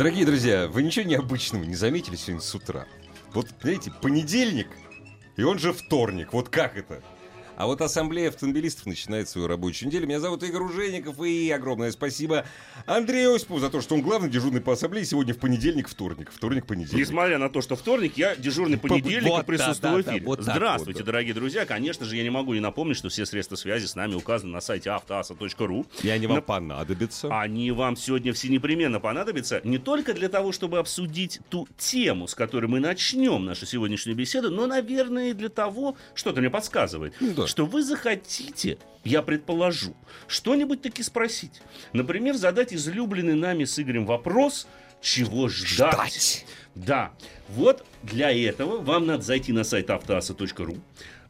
Дорогие друзья, вы ничего необычного не заметили сегодня с утра? Вот, знаете, понедельник, и он же вторник. Вот как это? А вот ассамблея автомобилистов начинает свою рабочую неделю. Меня зовут Игорь Ужеников, и огромное спасибо Андрею Осипову за то, что он главный дежурный по ассамблее сегодня в понедельник, вторник. Вторник, понедельник. Несмотря на то, что вторник, я дежурный понедельник Вот, и присутствую да, в да, эфире. да, вот так Здравствуйте, вот, да. дорогие друзья. Конечно же, я не могу не напомнить, что все средства связи с нами указаны на сайте автоаса.ру. И они вам На- понадобятся. Они вам сегодня все непременно понадобятся не только для того, чтобы обсудить ту тему, с которой мы начнем нашу сегодняшнюю беседу, но, наверное, и для того, что-то мне подсказывает, Ну да. Что вы захотите, я предположу, что-нибудь таки спросить. Например, задать излюбленный нами с Игорем вопрос, чего ждать. Ждать. Да, вот для этого вам надо зайти на сайт автоаса.ру,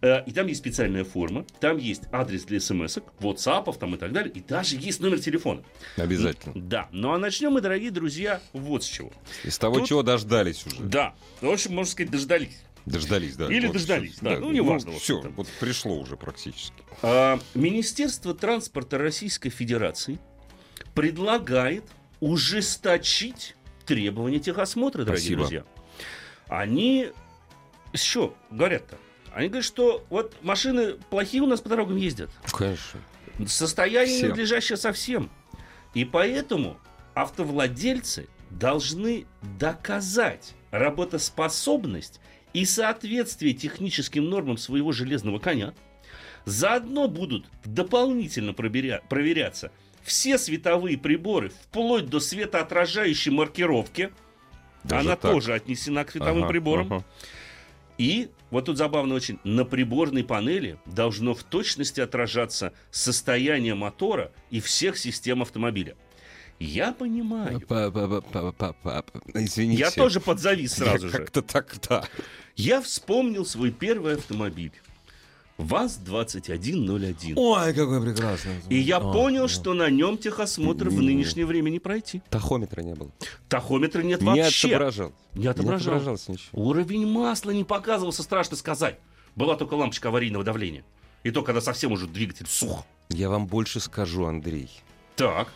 э, и там есть специальная форма, там есть адрес для смс WhatsApp там и так далее, и даже есть номер телефона. Обязательно. Да, ну а начнем мы, дорогие друзья, вот с чего. Из того, Тут- чего дождались уже. Да, в общем, можно сказать, дождались. Дождались, да. Или дождались, да, ну, неважно, в Все, общем-то. вот пришло уже практически. А, Министерство транспорта Российской Федерации предлагает ужесточить требования техосмотра, дорогие Спасибо. друзья. Они что говорят-то? Они говорят, что вот машины плохие у нас по дорогам ездят. Конечно. Состояние Все. ненадлежащее совсем. И поэтому автовладельцы должны доказать работоспособность и соответствие техническим нормам своего железного коня. Заодно будут дополнительно проберя- проверяться все световые приборы, вплоть до светоотражающей маркировки. Даже Она так? тоже отнесена к световым Ага, приборам. ага. И вот тут забавно очень, на приборной панели должно в точности отражаться состояние мотора и всех систем автомобиля. Я понимаю. Извините. Я тоже подзавис сразу Я же. Как-то так, да. Я вспомнил свой первый автомобиль. ВАЗ-2101. Ой, какой прекрасный. И я О, понял, о. что на нем техосмотр в Не. нынешнее время не пройти. Тахометра не было. Тахометра нет Не вообще. отображал. Не отображал. отображался ничего. Уровень масла не показывался, страшно сказать. Была только лампочка аварийного давления. И то, когда совсем уже двигатель сух. Я вам больше скажу, Андрей. Так.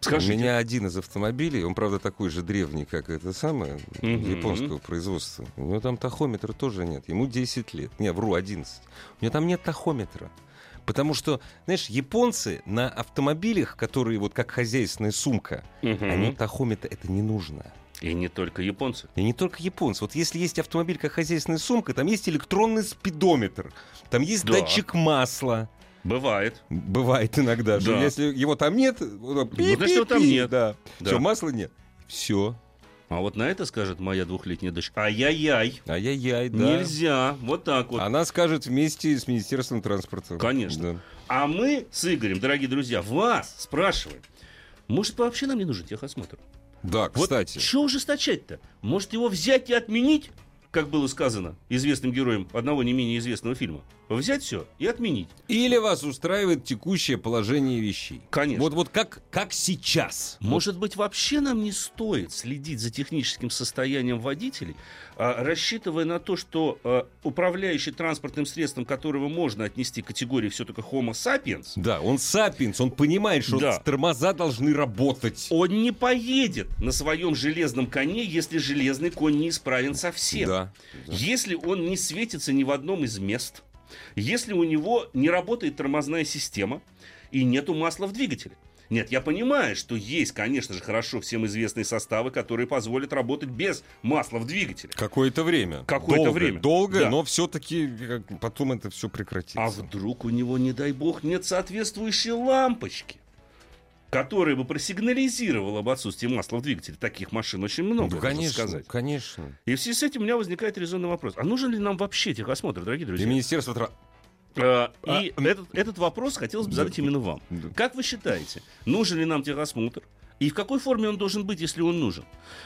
У Скажите. меня один из автомобилей, он, правда, такой же древний, как это самое, Мгм. японского производства. У него там тахометра тоже нет. Ему 10 лет. Не, вру, 11. У него там нет тахометра. Потому что, знаешь, японцы на автомобилях, которые вот как хозяйственная сумка, Мгм. они тахометра, это не нужно. И не только японцы. И не только японцы. Вот если есть автомобиль как хозяйственная сумка, там есть электронный спидометр, там есть Да. датчик масла. Бывает. Бывает иногда, что Да. если его там нет, вот, пи- значит, его пи- там пи, нет. Да. Да. Все, масла нет. Все. А вот на это скажет моя двухлетняя дочь. Ай-яй-яй. Ай-яй-яй, да. Нельзя. Вот так вот. Она скажет вместе с Министерством транспорта. Конечно. Да. А мы с Игорем, дорогие друзья, вас спрашиваем. Может, вообще нам не нужен техосмотр? Да, Вот кстати. что ужесточать-то? Может, его взять и отменить, как было сказано известным героем одного не менее известного фильма? Взять все и отменить. Или вас устраивает текущее положение вещей. Конечно. Вот, вот как, как сейчас. Может быть, вообще нам не стоит следить за техническим состоянием водителей, а, рассчитывая на то, что а, управляющий транспортным средством, которого можно отнести к категории все-таки Homo sapiens, Да, он сапиенс, он понимает, что Да. тормоза должны работать. он не поедет на своем железном коне, если железный конь не исправен совсем. Да. Если он не светится ни в одном из мест, если у него не работает тормозная система и нету масла в двигателе. Нет, я понимаю, что есть, конечно же, хорошо всем известные составы, которые позволят работать без масла в двигателе. Какое-то время. Какое-то Долго, время. Долго, Да. но все-таки потом это все прекратится. А вдруг у него, не дай бог, нет соответствующей лампочки, которая бы просигнализировала об отсутствии масла в двигателе. Таких машин очень много, Ну, можно конечно, сказать. конечно. И в связи с этим у меня возникает резонный вопрос. А нужен ли нам вообще техосмотр, дорогие Для друзья? Министерства тра- А, И А, этот, этот вопрос хотелось бы задать именно вам. Как вы считаете, нужен ли нам техосмотр? И в какой форме он должен быть, если он нужен?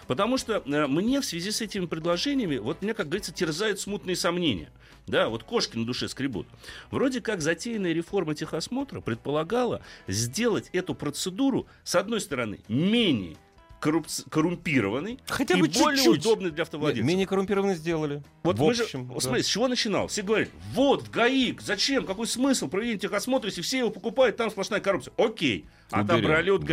Потому что э, мне в связи с этими предложениями, вот меня, как говорится, терзают смутные сомнения. Да, вот кошки на душе скребут. Вроде как затеянная реформа техосмотра предполагала сделать эту процедуру, с одной стороны, менее коррупци- коррумпированный Хотя и бы более чуть-чуть. удобный для Нет, автовладельца. менее коррумпированно сделали. Вот в мы же, общем, вот да. смотри, с чего начинал? Все говорят, вот, в ГАИ, зачем, какой смысл проведения техосмотра, если все его покупают, там сплошная коррупция. Окей, отобрали от да.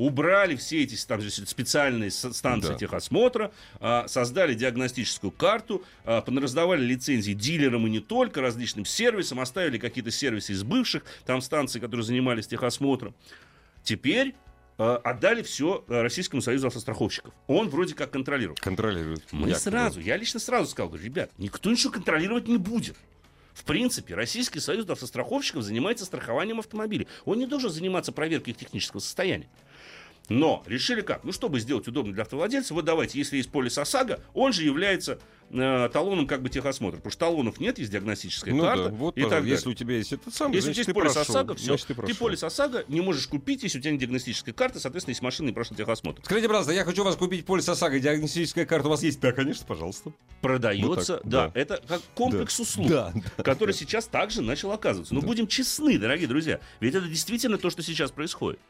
Убрали все эти там, же специальные станции Да. техосмотра, а, создали диагностическую карту, а, понараздавали лицензии дилерам и не только, различным сервисам, оставили какие-то сервисы из бывших там станций, которые занимались техосмотром. Теперь а, отдали все Российскому союзу автостраховщиков. Он вроде как контролирует. Контролируют. Мы якобы. сразу, я лично сразу сказал, говорю, ребят, никто ничего контролировать не будет. В принципе, Российский союз автостраховщиков занимается страхованием автомобилей. Он не должен заниматься проверкой их технического состояния. Но решили как? Ну, чтобы сделать удобно для автовладельца, вот давайте, если есть полис ОСАГО, он же является э, талоном как бы техосмотра. Потому что талонов нет, есть диагностическая Ну карта. да, вот, и так далее. если у тебя есть этот самый, Если у значит, тебя есть полис прошел. ОСАГО, все. Значит, ты Ты, полис ОСАГО не можешь купить, если у тебя нет диагностической карты, соответственно, есть машина и прошел техосмотр. Скажите, пожалуйста, я хочу у вас купить полис ОСАГО, диагностическая карта у вас есть? Да, конечно, пожалуйста. Продается, Вот так, да, да. это как комплекс Да. услуг. Да, который сейчас также начал оказываться. Но будем честны, дорогие друзья, ведь это действительно то, что сейчас происходит.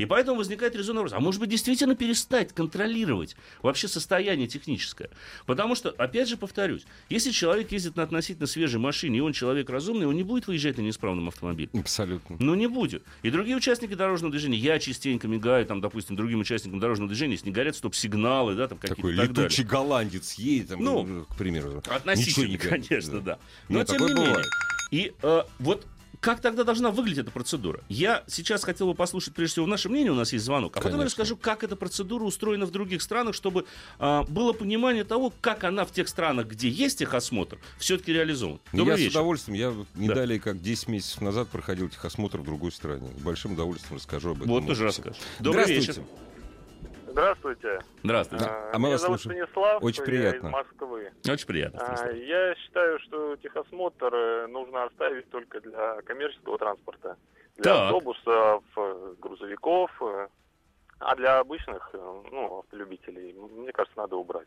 И поэтому возникает резонный вопрос. А может быть, действительно перестать контролировать вообще состояние техническое? Потому что, опять же повторюсь, если человек ездит на относительно свежей машине, и он человек разумный, он не будет выезжать на неисправном автомобиле. Абсолютно. Ну, не будет. И другие участники дорожного движения, я частенько мигаю, там, допустим, другим участникам дорожного движения, если не горят стоп-сигналы, да, там какие-то Такой так далее. летучий голландец едет, там, Ну, ну, к примеру. Относительно, не конечно, да. Но Нет, тем не менее. бывает. И э, вот как тогда должна выглядеть эта процедура? Я сейчас хотел бы послушать, прежде всего, наше мнение, у нас есть звонок, а потом я Конечно. расскажу, как эта процедура устроена в других странах, чтобы а, было понимание того, как она в тех странах, где есть техосмотр, все-таки реализована. Ну, Добрый я с вечер. удовольствием, я не Да. далее, как 10 месяцев назад проходил техосмотр в другой стране. С большим удовольствием расскажу об этом. Вот тоже опыте. расскажешь. Добрый вечер. Здравствуйте. Здравствуйте. Да. А мы Меня вас зовут слушаем. Станислав. Очень Я приятно. из Москвы. Очень приятно. А. Я считаю, что техосмотр э, нужно оставить только для коммерческого транспорта. Для Так. автобусов, э, грузовиков. э, А для обычных, ну, автолюбителей, мне кажется, надо убрать.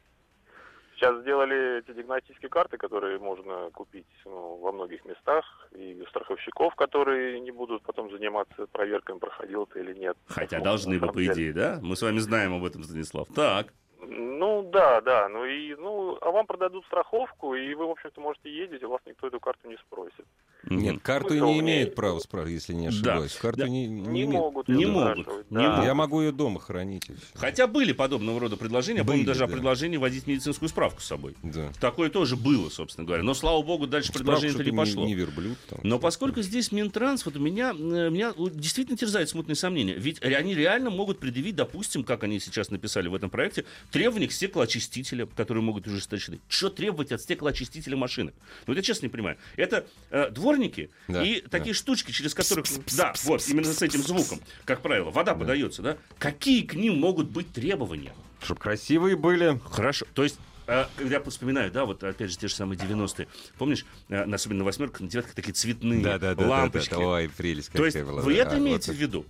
Сейчас сделали эти диагностические карты, которые можно купить ну, во многих местах, и у страховщиков, которые не будут потом заниматься проверками, проходил ты или нет. Хотя Ну, должны бы, по идее, да? Мы с вами знаем об этом, Станислав. Так. Ну да, да, ну и ну, а вам продадут страховку, и вы, в общем-то, можете ездить, у вас никто эту карту не спросит. Нет, карту не имеет права спрашивать, если не Да. ошибаюсь. Карту Да. не, не Не, имеет. могут. Не могут, не да. могут. Я могу ее дома хранить. Хотя были подобного рода предложения, я помню Были, даже о да. предложении водить медицинскую справку с собой. Да. Такое тоже было, собственно говоря. Но, слава богу, дальше Справку, предложение это не пошло. Не, верблюд. там, Но поскольку здесь Минтранс, вот у меня, э, меня действительно терзает смутные сомнения. Ведь они реально могут предъявить, допустим, как они сейчас написали в этом проекте, требования к стеклоочистителям, которые могут ужесточены. Что требовать от стеклоочистителя машины? Ну, это честно не понимаю. Это э, дворники Да, и да. такие штучки, через которых... Да, вот, именно с этим звуком, как правило. Вода подается, да? Какие к ним могут быть требования? Чтоб красивые были. Хорошо. То есть, когда я вспоминаю, да, вот опять же те же самые 90-е, помнишь, э, особенно на восьмерках, на девятках такие цветные лампочки. Ой, прелесть То есть была. вы да. это А, имеете вот в виду?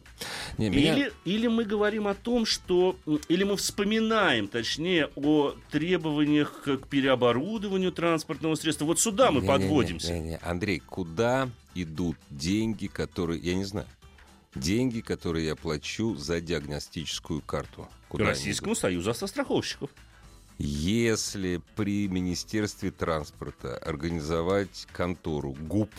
Не, меня- Или, или мы говорим о том, что... Или мы вспоминаем, точнее, о требованиях к переоборудованию транспортного средства. Вот сюда мы Не-не-не, подводимся. не-не. Андрей, куда идут деньги, которые... Я не знаю. Деньги, которые я плачу за диагностическую карту. Куда Российскому союзу автостраховщиков. Если при Министерстве транспорта организовать контору ГУП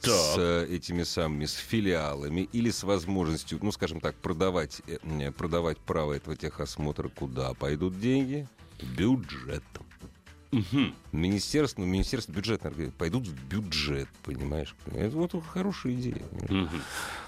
с Так. э, этими самыми, с филиалами или с возможностью, ну, скажем так, продавать, э, продавать право этого техосмотра, куда пойдут деньги? В Бюджет. Мгм. Министерство, ну, Министерство бюджетной организации пойдут в бюджет, понимаешь? Это вот хорошая идея. Мгм.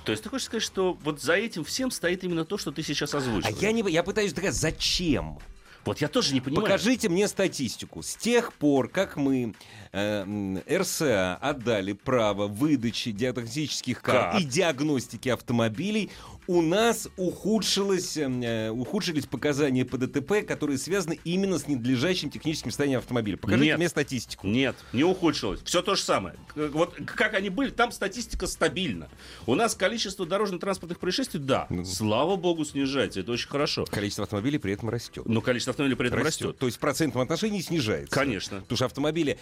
То есть ты хочешь сказать, что вот за этим всем стоит именно то, что ты сейчас озвучил? А я не, я пытаюсь доказать, зачем? Вот я тоже не понимаю. Покажите мне статистику. С тех пор, как мы э, РСА отдали право выдачи диагностических карт Так. и диагностики автомобилей, у нас ухудшилось, э, ухудшились показания по ДТП, которые связаны именно с ненадлежащим техническим состоянием автомобиля. Покажите Нет. мне статистику. Нет, не ухудшилось. Все то же самое. К- Вот как они были, там статистика стабильна. У нас количество дорожно-транспортных происшествий, да, Ну. слава богу, снижается. Это очень хорошо. Количество автомобилей при этом растет. Но количество автомобилей при этом растет. То есть в процентном отношении снижается. Конечно. Потому что автомобили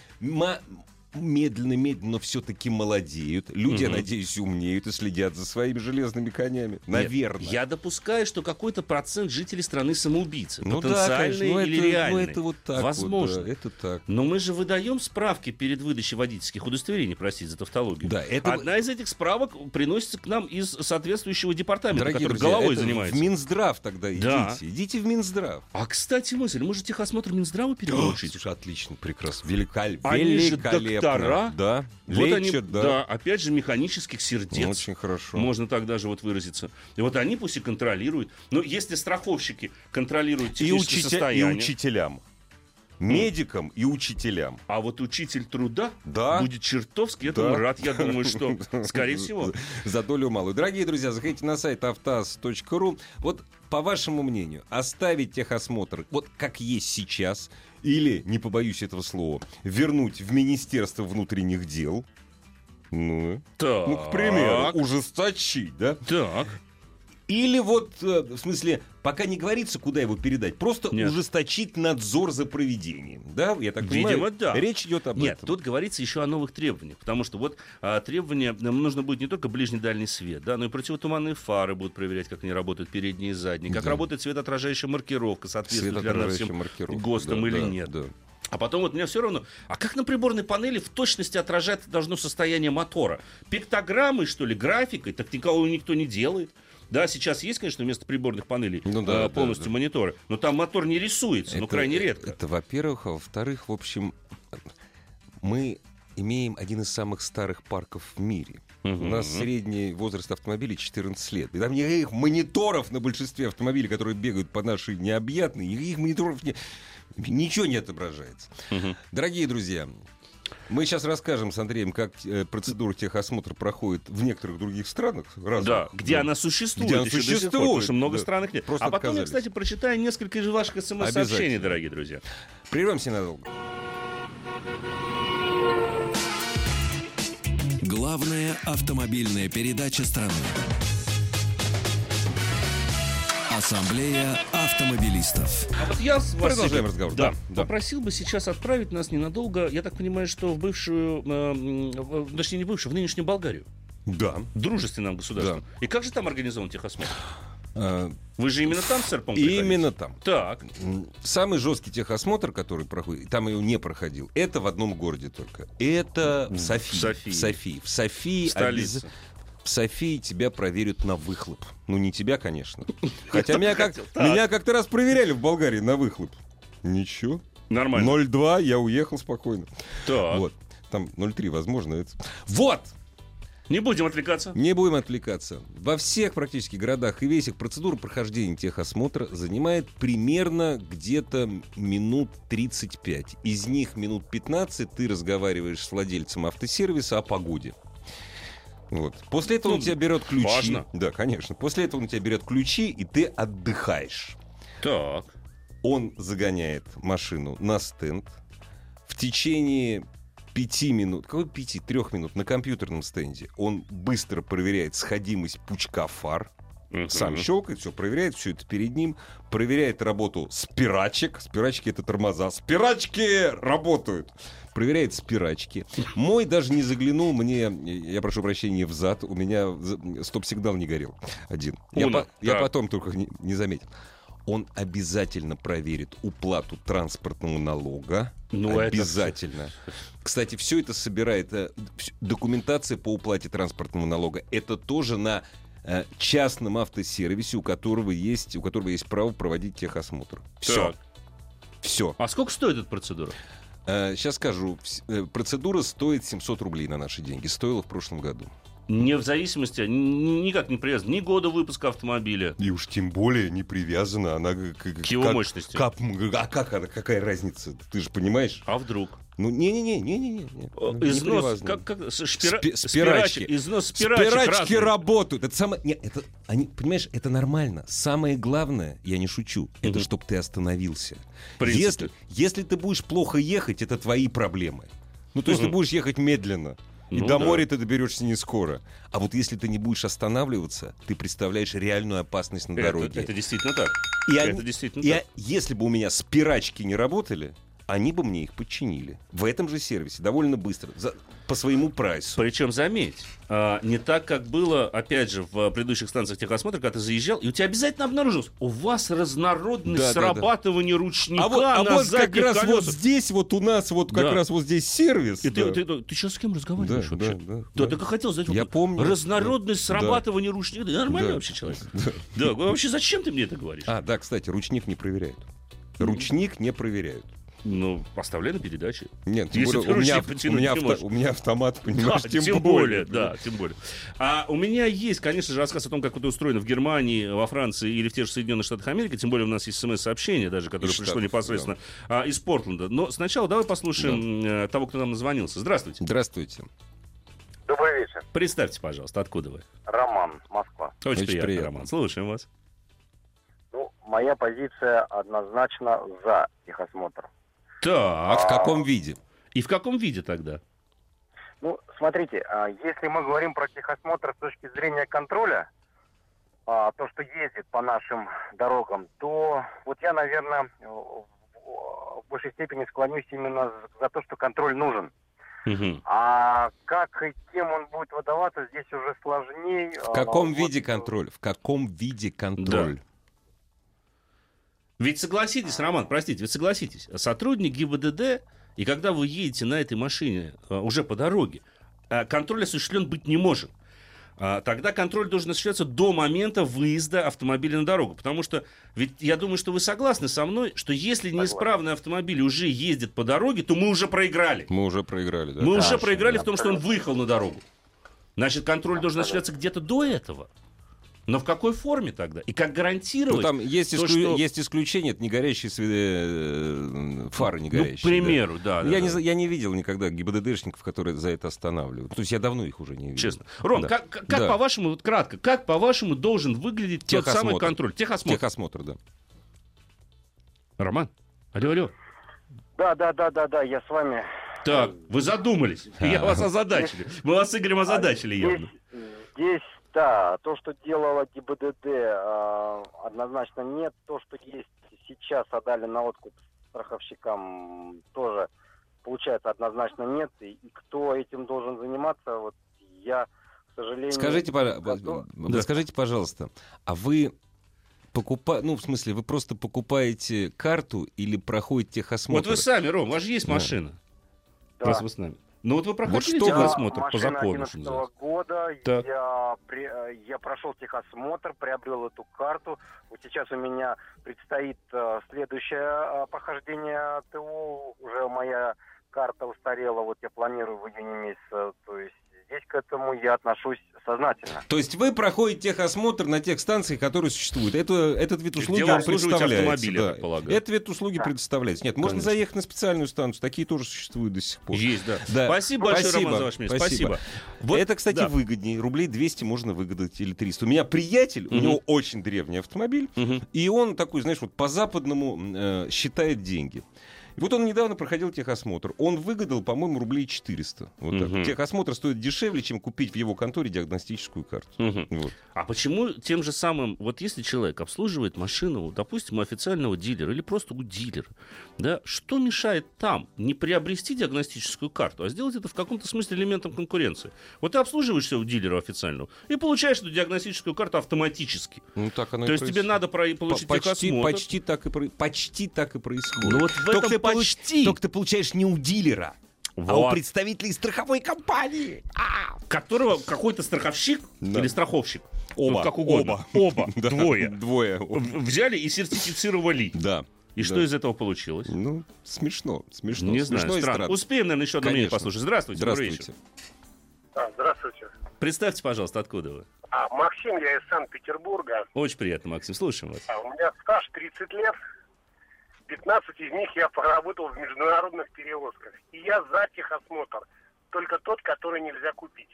медленно-медленно, но все-таки молодеют. Люди, я Мгм. надеюсь, умнеют и следят за своими железными конями. Нет, Наверное. я допускаю, что какой-то процент жителей страны самоубийцы. Ну да, потенциальные конечно. Ну, или это, ну, реальные. это вот так. вот, Возможно. да, это так. Но мы же выдаем справки перед выдачей водительских удостоверений, простите за тавтологию. Да, это- Одна из этих справок приносится к нам из соответствующего департамента, Дорогие который друзья, головой это занимается. в Минздрав тогда Да. идите. Идите в Минздрав. А, кстати, мысль, мы же техосмотр Минздрава переучить. Слушай, отлично, прекрасно. Же Великолепно. Доктора. Да. Вот они, Лечат, да. да. опять же, механических сердец. Очень хорошо. Можно так даже вот выразиться. И вот они пусть и контролируют. Но если страховщики контролируют И, техническое учите- и состояние, учителям. Медикам и учителям. а вот учитель труда Да. будет чертовски этому Да. рад, я думаю, что, скорее всего. За долю малую. Дорогие друзья, заходите на сайт автаз.ру. Вот по вашему мнению, оставить техосмотр вот как есть сейчас, или, не побоюсь этого слова, вернуть в Министерство внутренних дел, ну, Так. ну, к примеру, ужесточить, да? Так. Или вот, э, в смысле, пока не говорится, куда его передать, просто Нет. ужесточить надзор за проведением. Да, я так понимаю? Видимо, да. Речь идет об Нет, этом. тут говорится еще о новых требованиях, потому что вот а, требования, нам нужно будет не только ближний дальний свет, да, но и противотуманные фары будут проверять, как они работают, передние и задние, как Да. работает светоотражающая маркировка, соответствует ли она всем. ГОСТам Да, или да, нет. да. А потом вот мне все равно, а как на приборной панели в точности отражать должно состояние мотора? Пиктограммой, что ли, графикой? Так никого никто не делает. Да, сейчас есть, конечно, вместо приборных панелей Ну да, э, да, полностью да. мониторы, но там мотор не рисуется, ну, Это- крайне редко. Это, во-первых. А во-вторых, в общем, мы имеем один из самых старых парков в мире. У нас средний возраст автомобилей 14 лет. И там никаких мониторов на большинстве автомобилей, которые бегают по нашей необъятной, никаких мониторов не... Ничего не отображается. Мгм. Дорогие друзья, мы сейчас расскажем с Андреем, как э, процедура техосмотра проходит в некоторых других странах. разных. Да, где она существует, Где она еще до сих пор, существует, потому что много да. стран их нет. Просто а потом я, отказались. кстати, прочитаю несколько из ваших смс-сообщений, дорогие друзья. Прервемся ненадолго. Главная автомобильная передача страны. Ассамблея автомобилистов. А вот я с вас Продолжаем себе- разговор, Да, да, да. попросил бы сейчас отправить нас ненадолго, я так понимаю, что в бывшую, э, точнее не бывшую, в нынешнюю Болгарию. Да. Дружественным государством. И как же там организован техосмотр? Э, Вы же именно там, сэр, по Именно там. Так. Самый жесткий техосмотр, который проходит, там его не проходил, это в одном городе только. Это в Софии. В Софии. В Софии. В Софии, Столица. в Софии тебя проверят на выхлоп. Ну, не тебя, конечно. Хотя меня, как... меня как-то раз проверяли в Болгарии на выхлоп. Ничего. Нормально. 0,2, я уехал спокойно. Так. Вот. Там 0,3, возможно. Это... Вот! Не будем отвлекаться. Не будем отвлекаться. Во всех практически городах и весях процедура прохождения техосмотра занимает примерно где-то минут 35. Из них минут 15 ты разговариваешь с владельцем автосервиса о погоде. Вот. После этого Ну, он тебя берет ключи. важно. Да, конечно. После этого он тебя берет ключи, и ты отдыхаешь. Так. Он загоняет машину на стенд. В течение пяти минут, какой пяти, трех минут на компьютерном стенде он быстро проверяет сходимость пучка фар. Мгм. Сам щелкает, все проверяет, все это перед ним. Проверяет работу спирачек. Спирачки это тормоза. Спирачки работают. Проверяет спирачки. Мой даже не заглянул мне, я прошу прощения, в зад. У меня стоп-сигнал не горел. Один. Я, Уно, по- я так. потом только не, не заметил. Он обязательно проверит уплату транспортного налога. Ну, это обязательно. Кстати, все это собирает э, документация по уплате транспортного налога. Это тоже на частном автосервисе, у которого есть, у которого есть право проводить техосмотр. Все. Все. А сколько стоит эта процедура? сейчас скажу. Вс- э, процедура стоит 700 рублей на наши деньги. Стоила в прошлом году. Не в зависимости, никак не привязан ни года выпуска автомобиля, И уж тем более не привязана она к, к его мощности. а как она, какая разница? Ты же понимаешь? А вдруг? Ну, не-не-не, не-не-не. Ну, не Износ, как, как, шпира- Спи- спирачки. износ спирачек Спирачки разные. работают. Это самое... Нет, это... Они, понимаешь, это нормально. Самое главное, я не шучу, это Мгм. чтобы ты остановился. Если, если ты будешь плохо ехать, это твои проблемы. Ну, то есть Мгм. ты будешь ехать медленно. И Ну до да. моря ты доберешься не скоро. А вот если ты не будешь останавливаться, ты представляешь реальную опасность на Это, дороге. это действительно так. И это они- действительно и так. если бы у меня спирачки не работали, они бы мне их подчинили. В этом же сервисе, довольно быстро, за- по своему прайсу. Причем, заметь, а, не так, как было, опять же, в предыдущих станциях техосмотра, когда ты заезжал, и у тебя обязательно обнаружилось, у вас разнородность Да, да, да. срабатывания ручника А вот, а на вот как раз вот колесах. здесь, вот у нас, вот как Да. раз вот здесь сервис. И да. ты, ты, ты, сейчас с кем да, разговариваешь да, вообще? да, Да, так и хотел задать Я помню. Разнородность Да. срабатывания ручника. Да, нормальный Да. вообще человек. Да, вообще зачем ты мне это говоришь? А, да, кстати, ручник не проверяют. Ручник не проверяют. Ну, поставляй на передаче. Нет, тем Если более, у меня, ручник у, потянуть меня авто- у меня автомат, понимаешь, Да, тем, более, да, тем более. А у меня есть, конечно же, рассказ о том, как это устроено в Германии, во Франции или в тех же Соединенных Штатах Америки. Тем более у нас есть смс-сообщение даже, которое Из пришло Штатов, непосредственно а, из Портленда. Но сначала давай послушаем э, того, кто нам назвонился. Здравствуйте. Здравствуйте. Добрый вечер. Представьте, пожалуйста, откуда вы? Роман, Москва. Очень, Очень приятно, приятно. Роман. Слушаем вас. Ну, моя позиция однозначно за техосмотр. Так, В каком виде? и в каком виде тогда? Ну, смотрите, а, если мы говорим про техосмотр с точки зрения контроля, а, то, что ездит по нашим дорогам, то вот я, наверное, в в большей степени склонюсь именно за то, что контроль нужен. Мгм. А как и кем он будет выдаваться, здесь уже сложнее. В каком виде контроль? В каком виде контроль? Ведь согласитесь, Роман, простите, ведь согласитесь, сотрудник ГИБДД, и когда вы едете на этой машине э, уже по дороге, э, контроль осуществлен быть не может. А, Тогда контроль должен осуществляться до момента выезда автомобиля на дорогу. Потому что, ведь я думаю, что вы согласны со мной, что если неисправный автомобиль уже ездит по дороге, то мы уже проиграли. Мы уже проиграли, да? Мы уже Конечно, проиграли да, в том, что он выехал на дорогу. Значит, контроль должен осуществляться где-то до этого. Но в какой форме тогда? И как Ну, гарантировать? там есть, то, исклю- что- есть исключения, это не горящие све- э, фары, не ну, горящие. к примеру, да. да, я, да. не, я не видел никогда ГИБДДшников, которые за это останавливают. То есть я давно их уже не видел. Честно. Ром, Да. как, как- Да. по-вашему, вот кратко, как по-вашему должен выглядеть тот самый Техосмотр. контроль? Техосмотр. Техосмотр, да. Роман, алло, алло. Да, да, да, да, да, я с вами. Так, вы задумались. Я А. вас озадачили. Мы вас с Игорем озадачили здесь, явно. здесь, да, то, что делала ГИБДД, а, однозначно нет. То, что есть сейчас, отдали на откуп страховщикам, тоже, получается, однозначно нет. И, и кто этим должен заниматься, вот я, к сожалению... Скажите, готов- Да. скажите, пожалуйста, а вы покупаете, ну, в смысле, вы просто покупаете карту или проходите техосмотр? Вот вы сами, Ром, у вас же есть Да. машина. Да. Раз вы с нами. Ну вот вы проходили что вы- техосмотр по закону, что 11 называется? года, Так. я, при- э, я прошел техосмотр, приобрел эту карту. Вот сейчас у меня предстоит э, следующее э, похождение ТО. Уже моя карта устарела, вот я планирую в июне месяце. То есть здесь к этому я отношусь сознательно. То есть вы проходите техосмотр на тех станциях, которые существуют. Это, этот вид услуги обслуживаете представляется. да. полагаю. Этот вид услуги Да. предоставляется. Нет, можно Конечно. заехать на специальную станцию. Такие тоже существуют до сих пор. Есть, да. Да. Спасибо большое, Спасибо, Роман, за ваше мнение. спасибо. Спасибо. Вот, это, кстати, да. выгоднее. Рублей 200 можно выгадать или 300. У меня приятель, у Мгм. него очень древний автомобиль, Мгм. и он такой, знаешь, вот по-западному э, считает деньги. И вот он недавно проходил техосмотр. Он выгадал, по-моему, рублей 400. Вот так. Мгм. Техосмотр стоит дешевле, чем купить в его конторе диагностическую карту. Мгм. Вот. А почему тем же самым, вот если человек обслуживает машину, допустим, у официального дилера или просто у дилера, да, что мешает там не приобрести диагностическую карту, а сделать это в каком-то смысле элементом конкуренции? Вот ты обслуживаешься у дилера официального и получаешь эту диагностическую карту автоматически. Ну, так оно То есть тебе происходит. надо про- получить По- почти, техосмотр. почти, так и, почти так и происходит. Ну вот в только, этом получ- только ты получаешь не у дилера, а у Вот. представителей страховой компании. А! Которого какой-то страховщик Да. или страховщик, Оба. ну, как угодно, оба, Да, двое, Двое. взяли и сертифицировали. Да. И Да. что из этого получилось? Ну, смешно, смешно. Не смешно знаю, и странно. странно. Успеем, наверное, еще одно мнение Конечно. послушать. Здравствуйте, Здравствуйте. здравствуйте. Представьте, пожалуйста, откуда вы? А, Максим, я из Санкт-Петербурга. Очень приятно, Максим, слушаем вас. А, у меня стаж 30 лет. 15 из них я поработал в международных перевозках. И я за техосмотр. Только тот, который нельзя купить.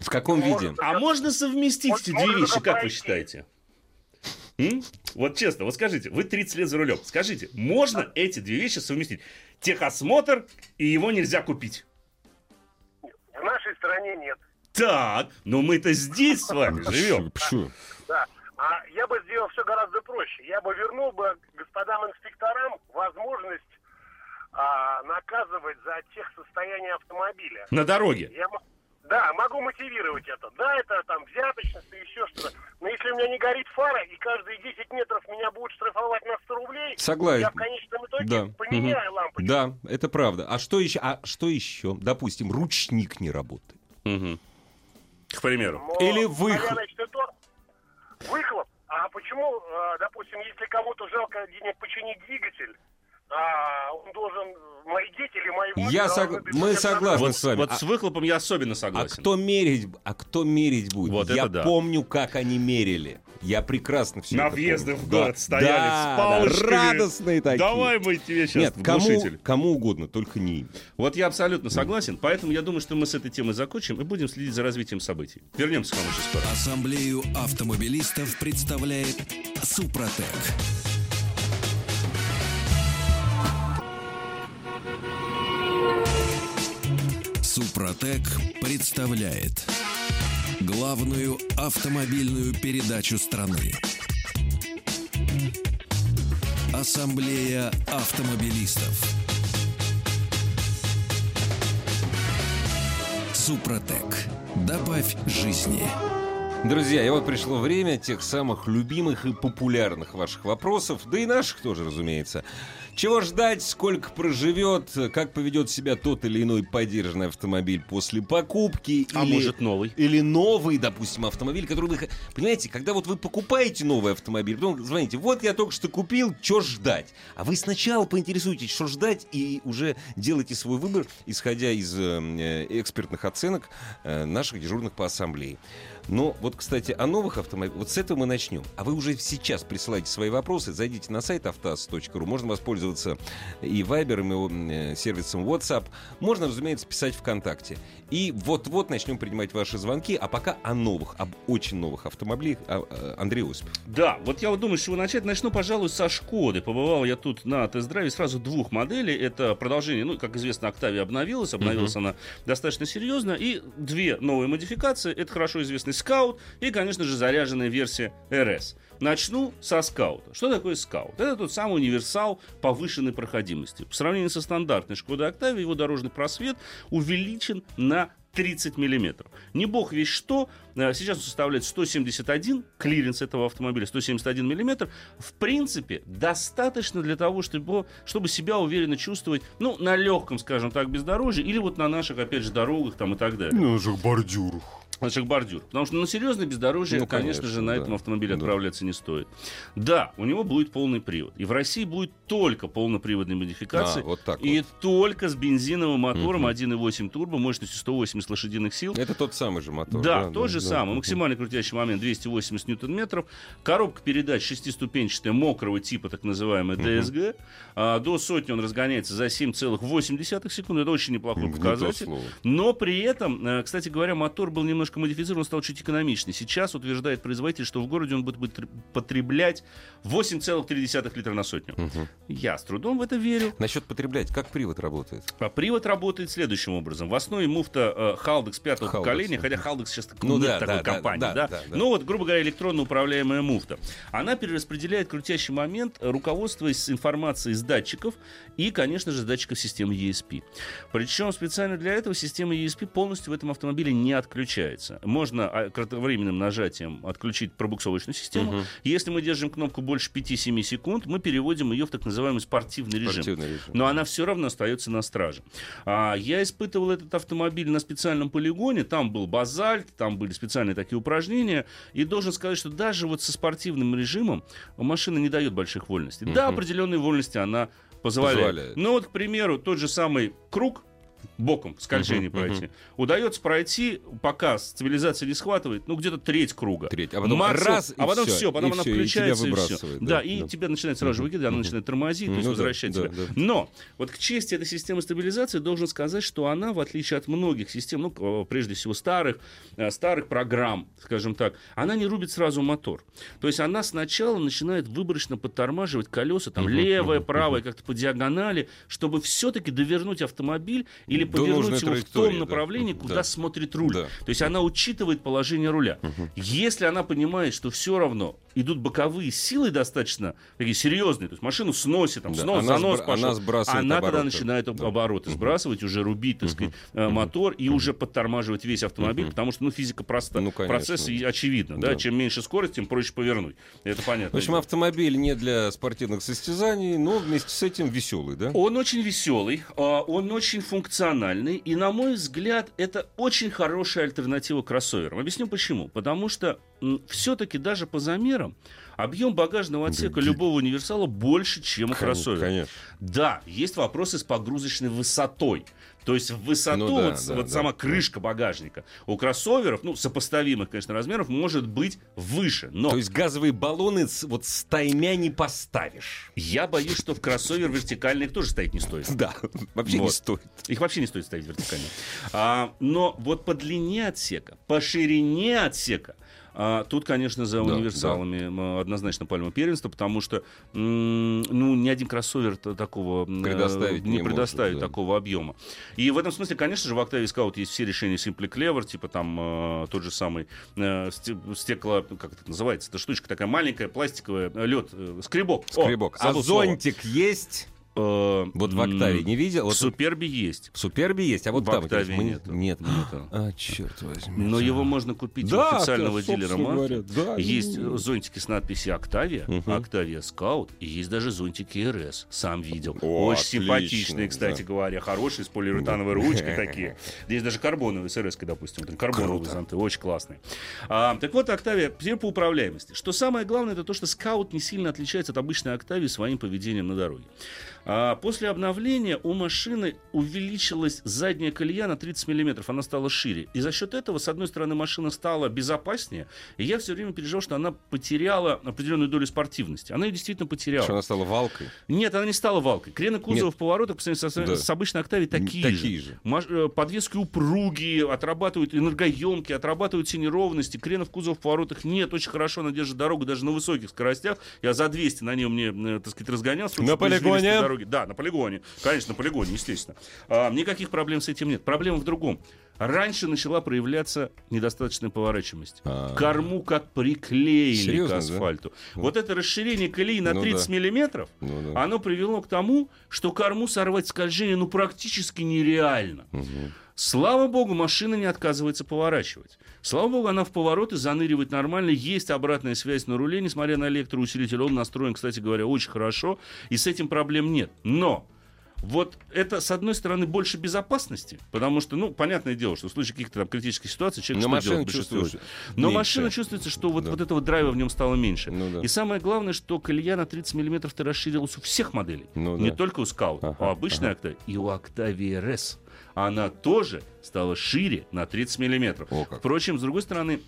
В каком виде? Может, А можно совместить эти можно две вещи, как вы считаете? М? Вот честно, вот скажите, вы 30 лет за рулем. Скажите, можно эти две вещи совместить? Техосмотр и его нельзя купить. В нашей стране нет. Так, но мы-то здесь с вами живем. Почему? Да. А я бы сделал все гораздо проще. Я бы вернул бы господам инспекторам возможность а, наказывать за техсостояние автомобиля. На дороге. Я, да, могу мотивировать это. Да, это там взяточность и еще что-то. Но если у меня не горит фара, и каждые 10 метров меня будут штрафовать на 100 рублей, Согласен. я в конечном итоге Да. поменяю лампочку. Да, это правда. А что еще? А что еще? Допустим, ручник не работает. Мгм. К примеру. Но, Или выхлоп. значит, это выхлоп. А почему, э, допустим, если кому-то жалко денег починить двигатель, а, он должен, мои дети или мои внуки Я сог- быть мы согласны Вот, с вами. вот А- с выхлопом я особенно А согласен. кто мерить, а кто мерить будет? Вот Я это да. помню, как они мерили. Я прекрасно все На помню. в город Да, стояли да, с да, палочками. радостные такие. Давай мы тебе сейчас Нет, в кому, глушитель. кому угодно, только не им. Вот я абсолютно согласен, поэтому я думаю, что мы с этой темой закончим и будем следить за развитием событий. Вернемся к вам очень скоро. Ассамблею автомобилистов представляет Супротек. Супротек представляет главную автомобильную передачу страны. Ассамблея автомобилистов. Супротек. Добавь жизни. Друзья, и вот пришло время тех самых любимых и популярных ваших вопросов, да и наших тоже, разумеется. Чего ждать, сколько проживет, как поведет себя тот или иной поддержанный автомобиль после покупки? А или... может новый? Или новый, допустим, автомобиль, который вы... Понимаете, когда вот вы покупаете новый автомобиль, потом звоните, вот я только что купил, что ждать? А вы сначала поинтересуетесь, что ждать, и уже делайте свой выбор, исходя из э, э, экспертных оценок э, наших дежурных по ассамблее. Но вот, кстати, о новых автомобилях, вот с этого мы начнем. А вы уже сейчас присылайте свои вопросы, зайдите на сайт автаз.ру, можно воспользоваться и Вайбером, и э, сервисом WhatsApp, можно, разумеется, писать ВКонтакте. И вот-вот начнем принимать ваши звонки, а пока о новых, об очень новых автомобилях. А, э, Андрей Осипов. Да, вот я вот думаю, с чего начать. Начну, пожалуй, со Шкоды. Побывал я тут на тест-драйве сразу двух моделей. Это продолжение, ну, как известно, Октавия обновилась. Обновилась она достаточно серьезно. И две новые модификации. Это хорошо известный Скаут и, конечно же, заряженная версия РС. Начну со скаута. Что такое скаут? Это тот самый универсал повышенной проходимости. По сравнению со стандартной Шкодой Октавией, его дорожный просвет увеличен на 30 миллиметров. Не бог весть что. Э, Сейчас он составляет 171, клиренс этого автомобиля 171 миллиметр. В принципе, достаточно для того, чтобы, чтобы себя уверенно чувствовать, ну, на легком, скажем так, бездорожье, или вот на наших, опять же, дорогах там и так далее. Ну, же бордюрах. Наших бордюр. Потому что на серьезное бездорожье, Ну, конечно, конечно, же, на да. этом автомобиле Да. отправляться не стоит. Да, у него будет полный привод. И в России будет только полноприводные модификации. А, вот так и вот. только с бензиновым мотором Мгм. 1.8 турбо мощностью 180 лошадиных сил. Это тот самый же мотор. Да, тот же да. самый. Максимальный крутящий момент 280 ньютон-метров. Коробка передач шестиступенчатая, мокрого типа, так называемая DSG. А, до сотни он разгоняется за 7,8 секунды. Это очень неплохой Не то показатель. слово. Но при этом, э, кстати говоря, мотор был немножко модифицирован, стал чуть экономичнее. Сейчас утверждает производитель, что в городе он будет потреблять 8,3 литра на сотню. Мгм. Я с трудом в это верю. Насчет потреблять, как привод работает? А привод работает следующим образом. В основе муфта э, Haldex пятого Haldex, поколения, мгм. хотя Haldex сейчас Ну нет да, такой да, да, компании, да, да? да, да. Ну вот, грубо говоря, электронно управляемая муфта. Она перераспределяет крутящий момент, э, руководствуясь информацией с датчиков и, конечно же, с датчиков системы ESP. Причем специально для этого система ESP полностью в этом автомобиле не отключается. Можно а, кратковременным нажатием отключить пробуксовочную систему. Мгм. Если мы держим кнопку больше 5-7 секунд, мы переводим ее в так называемый спортивный режим. Спортивный режим. Но она все равно остается на страже. А, я испытывал этот автомобиль на специальном полигоне. Там был базальт, там были специальные такие упражнения. И должен сказать, что даже вот со спортивным режимом машина не дает больших вольностей. Да, Мгм. определенные вольности она позволяет. Позволяет. Ну вот, к примеру, тот же самый круг, боком скольжение Мгм, пройти. Удается пройти, пока стабилизация не схватывает, ну, где-то треть круга. Треть. А потом Максимум- раз, и а потом всё, все, потом и она и тебя включается и, все. выбрасывает, Да, да, и да. тебя начинает сразу же выкидывать, она начинает тормозить, то Ну есть да, возвращать да, тебя. да. Но вот к чести этой системы стабилизации должен сказать, что она, в отличие от многих систем, ну, прежде всего старых, э, старых программ, скажем так, она не рубит сразу мотор. То есть она сначала начинает выборочно подтормаживать колеса, там, левое, правое, как-то по диагонали, чтобы все-таки довернуть автомобиль или повернуть его в том да. направлении, Мгм, куда да. смотрит руль. Да. То есть она учитывает положение руля. Если она понимает, что все равно идут боковые силы достаточно такие серьезные, то есть машину в сносе, там, Да, снос, она занос сбра- пошел, она сбрасывает она тогда обороты. начинает об- Да. обороты сбрасывать, уже рубить, так сказать, э, мотор и уже подтормаживать весь автомобиль, потому что, ну, физика проста. Ну, конечно. Процесс очевидно, да? Да. чем меньше скорость, тем проще повернуть. Это понятно. В общем, автомобиль не для спортивных состязаний, но вместе с этим веселый, да? Он очень веселый, а, он очень функциональный, и, на мой взгляд, это очень хорошая альтернатива кроссоверам. Объясню почему. Потому что все-таки даже по замерам объем багажного отсека любого универсала больше, чем у кроссовера. Конечно. Да, есть вопросы с погрузочной высотой. То есть в высоту, Ну да, вот, да, вот да. сама крышка багажника у кроссоверов, ну, сопоставимых, конечно, размеров, может быть выше. Но То есть газовые баллоны вот с таймя не поставишь. я боюсь, что в кроссовер вертикальных тоже стоять не стоит. Да, вообще не Вот. стоит. Их вообще не стоит ставить вертикально. А, но вот по длине отсека, по ширине отсека, а, тут, конечно, за Да, универсалами м, однозначно пальма первенства, потому что ну, ни один кроссовер такого м, Предоставить не, не может, предоставит да. такого объема. И в этом смысле, конечно же, в Octavia Scout есть все решения Simply Clever, типа там э, тот же самый э, сте- стекло, как это называется, эта штучка такая маленькая, пластиковая, э, лед, э, скребок. О, Скребок. а забыл слово. зонтик есть? Э, Вот в Октавии не видел? В Вот Супербе есть. в Супербе есть, а вот в там Октавии мы не- нету. нет. Нету. А, черт возьми. Но его можно купить у официального дилера марки. да, Есть э, зонтики с надписью «Октавия», Мгм. «Октавия Скаут», и есть даже зонтики RS. Сам видел. О, Очень отлично, симпатичные, кстати да. говоря. Хорошие, с полиуретановой ручкой такие. Здесь даже карбоновые с RS, допустим. Карбоновые Круто. зонты, очень классные. А, так вот, «Октавия» теперь по управляемости. Что самое главное, это то, что Скаут не сильно отличается от обычной «Октавии» своим поведением на дороге. А, после обновления у машины увеличилась задняя колея на 30 миллиметров, она стала шире. И за счет этого, с одной стороны, машина стала безопаснее, и я все время переживал, что она потеряла определенную долю спортивности. Она ее действительно потеряла. Что она стала валкой? Нет, она не стала валкой. Крены кузова Нет. в поворотах по сравнению со- Да. с обычной «Октавией» такие, Такие же. же. Э, Подвески упругие, отрабатывают энергоемкие, отрабатывают все неровности, кренов кузова в поворотах нет, очень хорошо она держит дорогу даже на высоких скоростях. Я за 200 на нем мне, э, так сказать, разгонялся. На полигоне? Дороге. Да, на полигоне. Конечно, на полигоне, естественно. А, никаких проблем с этим нет. Проблема в другом. Раньше начала проявляться недостаточная поворачиваемость. А. Корму как приклеили Серьезно, к да? асфальту. Вот это расширение колеи на Ну 30 да. миллиметров, Ну да. оно привело к тому, что корму сорвать скольжение ну практически нереально. Мгм. Слава богу, машина не отказывается поворачивать. Слава богу, она в повороты заныривает нормально. Есть обратная связь на руле, несмотря на электроусилитель. Он настроен, кстати говоря, очень хорошо. И с этим проблем нет. Но вот это, с одной стороны, больше безопасности, потому что, ну, понятное дело, что в случае каких-то там критических ситуаций человек Но что делает случаев? Но меньше. машина чувствуется, что вот, Да. вот этого драйва в нем стало меньше. Ну да. И самое главное, что колея на 30 миллиметров то расширилась у всех моделей. Ну Не да. только у Scout, Ага, а у обычной Octavia. И у Octavia RS. Она тоже стала шире на 30 миллиметров. О как. Впрочем, с другой стороны,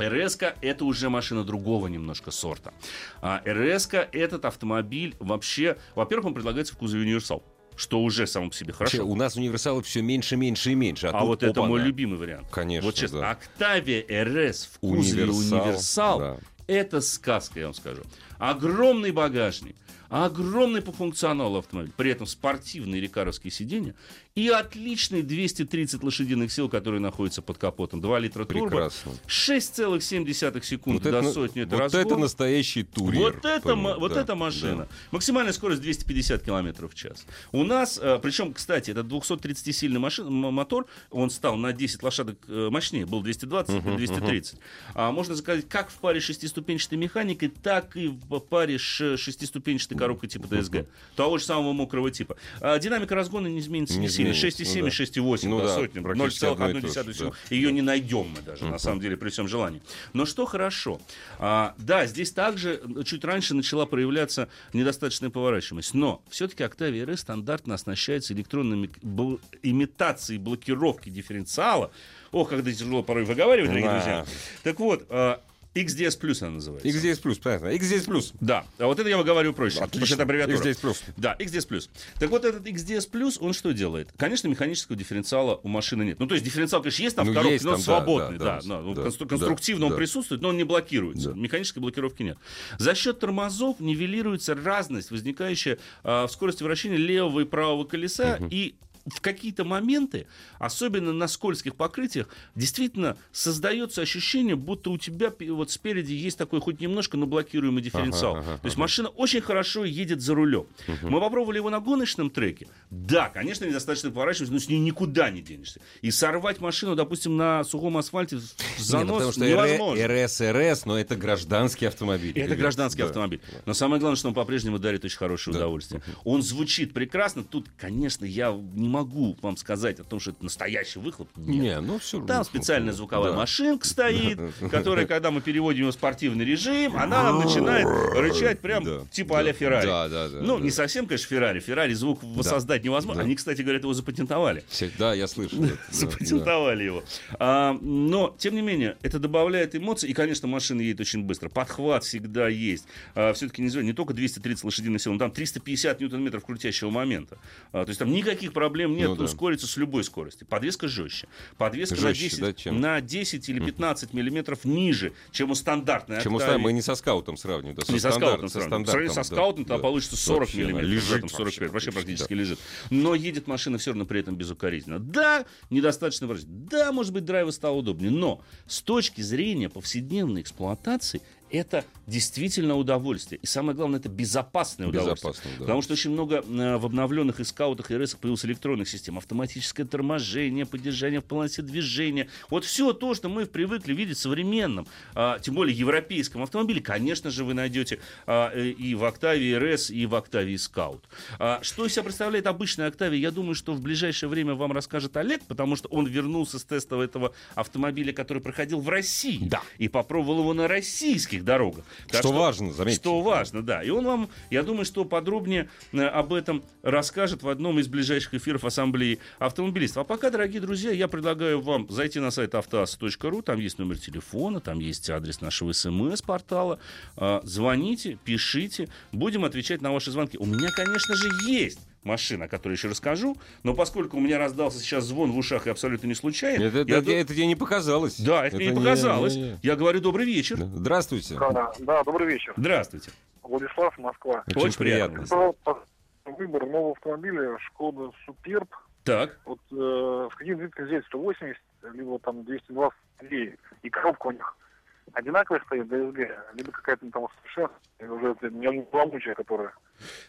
РС это уже машина другого немножко сорта. А РС этот автомобиль вообще, во-первых, он предлагается в кузове универсал, что уже само по себе Вообще, хорошо. у нас универсалов все меньше, меньше и меньше. А, А тут вот это мой любимый вариант. Конечно, Вот честно, да. Octavia RS в кузове Универсал, универсал, да. это сказка, я вам скажу. Огромный багажник, огромный по функционалу автомобиль, при этом спортивные рекаровские сиденья и отличный 230 лошадиных сил, которые находятся под капотом. 2 литра турбо. Прекрасно. 6,7 секунды Вот, до это, сотни. Это вот разгон. это настоящий турьер. Вот это, вот да, эта машина. да. Максимальная скорость 250 км в час. У нас, э, причем, кстати, этот 230-сильный машин, мотор, он стал на 10 лошадок э, мощнее, был 220 или 230. А можно сказать, как в паре семиступенчатой механикой, так и в паре с шестиступенчатой коробкой типа DSG. Того же самого мокрого типа. А динамика разгона не изменится Не не сильно. изменится, 6,7 ну и да. 6,8 Ну до да, сотни. практически одно и то 0,1 же, секунды. да. Ее не найдем мы даже, на самом деле, при всем желании. Но что хорошо. А, да, здесь также чуть раньше начала проявляться недостаточная поворачиваемость. Но все-таки Octavia RS стандартно оснащается электронной бл- имитацией блокировки дифференциала. Ох, когда тяжело порой выговаривать, дорогие Да. друзья. Так вот, а, XDS Plus она называется. XDS плюс, понятно. XDS плюс. Да, а вот это я выговариваю проще, потому что это аббревиатура. XDS плюс. Да, XDS Plus. Так вот, этот XDS Plus, он что делает? Конечно, механического дифференциала у машины нет. Ну, то есть дифференциал, конечно, есть там Ну, в коробке, есть но там, свободный, да, да. да, да, да, констру- да, конструктивно он да. присутствует, но он не блокируется. Да. Механической блокировки нет. За счет тормозов нивелируется разность, возникающая а, в скорости вращения левого и правого колеса, и в какие-то моменты, особенно на скользких покрытиях, действительно создается ощущение, будто у тебя вот спереди есть такой хоть немножко, но блокируемый дифференциал. Ага, ага, То есть машина очень хорошо едет за рулем. Мы попробовали его на гоночном треке. Да, конечно, недостаточно поворачиваться, но с ней никуда не денешься. И сорвать машину, допустим, на сухом асфальте в Не, ну, занос невозможно. РС, РС, но это гражданский автомобиль. Это гражданский Да. автомобиль. Но самое главное, что он по-прежнему дарит очень хорошее Да. удовольствие. Он звучит прекрасно. Тут, конечно, я не могу вам сказать о том, что это настоящий выхлоп. Нет. Не, ну все Там специальная звуковая Да. машинка стоит, которая, когда мы переводим ее в спортивный режим, она нам начинает рычать прям Да, типа да, а-ля Феррари. да, да, да, ну, да. не совсем, конечно, Феррари. Феррари звук воссоздать невозможно. Да. Они, кстати, говорят, его запатентовали. Да, я слышал. Запатентовали его. А, но, тем не менее, это добавляет эмоций. И, конечно, машина едет очень быстро. Подхват всегда есть. все-таки не, не только 230 лошадиных сил, но там 350 ньютон-метров крутящего момента. А, то есть там никаких проблем нет Ну да. ускориться с любой скорости. Подвеска жестче. Подвеска на, Жестче, 10, да, чем? на 10 или 15 миллиметров ниже, чем у стандартной Чем Octavia. ставим, мы не со скаутом сравниваем. да, Не со скаутом со сравниваем. Со стандартом, да, скаутом там да. получится 40 Вообще, миллиметров, лежит этом 45, вообще да. практически лежит. Но едет машина все равно при этом безукоризненно. Да, недостаточно выразительно. Да, может быть, драйвер стал удобнее. Но с точки зрения повседневной эксплуатации, это действительно удовольствие. И самое главное, это безопасное удовольствие. Безопасное, да. Потому что очень много в обновленных и скаутах, и РСах появилось электронных систем. Автоматическое торможение, поддержание в полосе движения. Вот все то, что мы привыкли видеть в современном, а, тем более европейском автомобиле, конечно же, вы найдете а, э, и в Octavia RS, и в Octavia Scout. А, что из себя представляет обычная Octavia, я думаю, что в ближайшее время вам расскажет Олег, потому что он вернулся с тестов этого автомобиля, который проходил в России. Да. И попробовал его на российских дорогах. Так Что важно, заметьте. Что важно, да. И он вам, я думаю, что подробнее э, об этом расскажет в одном из ближайших эфиров Ассамблеи автомобилистов. А пока, дорогие друзья, я предлагаю вам зайти на сайт автоаз.ру, там есть номер телефона, там есть адрес нашего СМС-портала. А, Звоните, пишите, будем отвечать на ваши звонки. У меня, конечно же, есть машина, о которой еще расскажу, но поскольку у меня раздался сейчас звон в ушах и абсолютно не случайно, Это, это- я это- ду- это тебе не показалось. да, это, мне не не- показалось. не- не. Я говорю добрый вечер. Здравствуйте. Да, да, добрый вечер. Здравствуйте. Владислав, Москва. Очень, Очень приятно. приятно. Выбор нового автомобиля Шкода Суперб. Так. Вот э, с каким двигателем здесь 180, либо там 223. И коробка у них одинаковая стоит, DSG, либо какая-то там или уже это не полномочия, которая.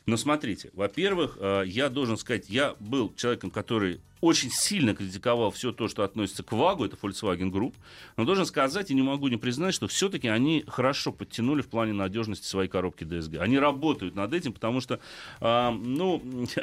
Но смотрите, во-первых, э, я должен сказать, я был человеком, который очень сильно критиковал все то, что относится к ВАГу, это Volkswagen Group, но должен сказать и не могу не признать, что все-таки они хорошо подтянули в плане надежности своей коробки DSG. Они работают над этим, потому что, а, ну,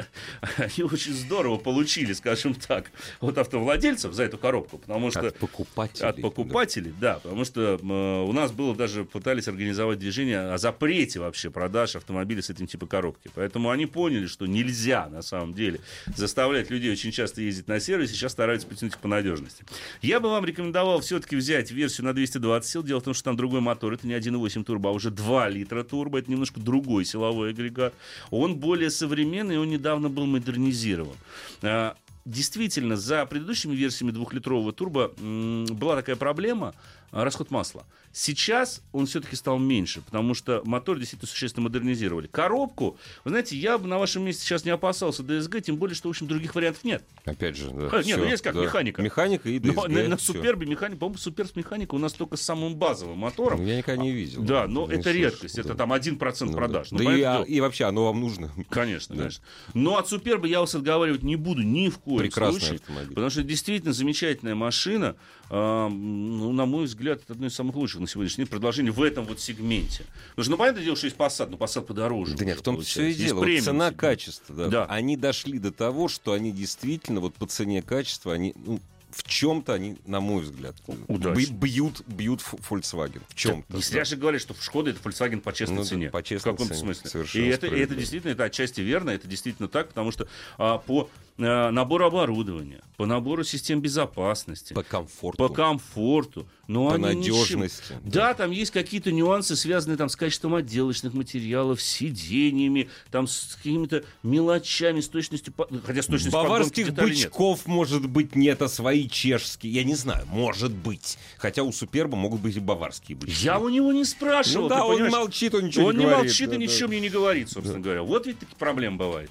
они очень здорово получили, скажем так, от автовладельцев за эту коробку, потому что... От покупателей. От покупателей, да, потому что э, у нас было даже пытались организовать движение о запрете вообще продаж автомобилей с этим типом коробки. Поэтому они поняли, что нельзя на самом деле заставлять людей очень часто ездить на сервис, сейчас стараются потянуть их по надежности. Я бы вам рекомендовал все-таки взять версию на 220 сил. Дело в том, что там другой мотор. Это не 1.8 турбо, а уже 2 литра турбо. Это немножко другой силовой агрегат. Он более современный, он недавно был модернизирован. А, Действительно, за предыдущими версиями двухлитрового турбо была такая проблема а, расход масла. Сейчас он все-таки стал меньше, потому что мотор действительно существенно модернизировали. Коробку, вы знаете, я бы на вашем месте сейчас не опасался DSG, тем более, что, в общем, других вариантов нет. Опять же, да. А, не, ну всё, есть как, да. механика. Механика и Но DSG, на, на. Супербе механика, по-моему, Супер с механикой у нас только с самым базовым мотором. Ну, Я никогда не видел. Да, но Не это слышал, редкость, да. это там 1% Ну, продаж. Да, Ну, Да и, а- и вообще, оно вам нужно. Конечно, Да. конечно. Но от Суперба я вас отговаривать не буду ни в коем Прекрасный случае. автомобиль. Потому что действительно замечательная машина. А, ну, на мой взгляд, это одно из самых лучших на сегодняшний день предложений в этом вот сегменте. Потому что, ну, понятное дело, что есть Passat, но Passat подороже. Да нет, в том-то все и получается. Дело. Вот. Цена-качество, да. Да. Они дошли до того, что они действительно вот по цене-качество, они ну, в чем-то они, на мой взгляд, Удачно. бьют, бьют Volkswagen. В чем-то. Не зря же говорят, что Шкода это Volkswagen по честной Ну да, цене. по честной в каком-то цене. смысле. Совершенно И это, и это действительно, это отчасти верно, это действительно так, потому что а, по а, набору оборудования, по набору систем безопасности, По комфорту. по комфорту, но По они ничем- надежности, Да, там есть какие-то нюансы, связанные там с качеством отделочных материалов, с сиденьями, там с какими-то мелочами, с точностью, хотя с точностью Баварских деталей нет. бычков, может быть, нет, а свои чешские. Я не знаю, может быть. Хотя у Суперба могут быть и баварские бычки. Я у него не спрашивал. Ну да, он понимаешь? молчит, он ничего он не не говорит. молчит Да, и да. ничего мне не говорит, собственно говоря. Вот ведь такие проблемы бывают.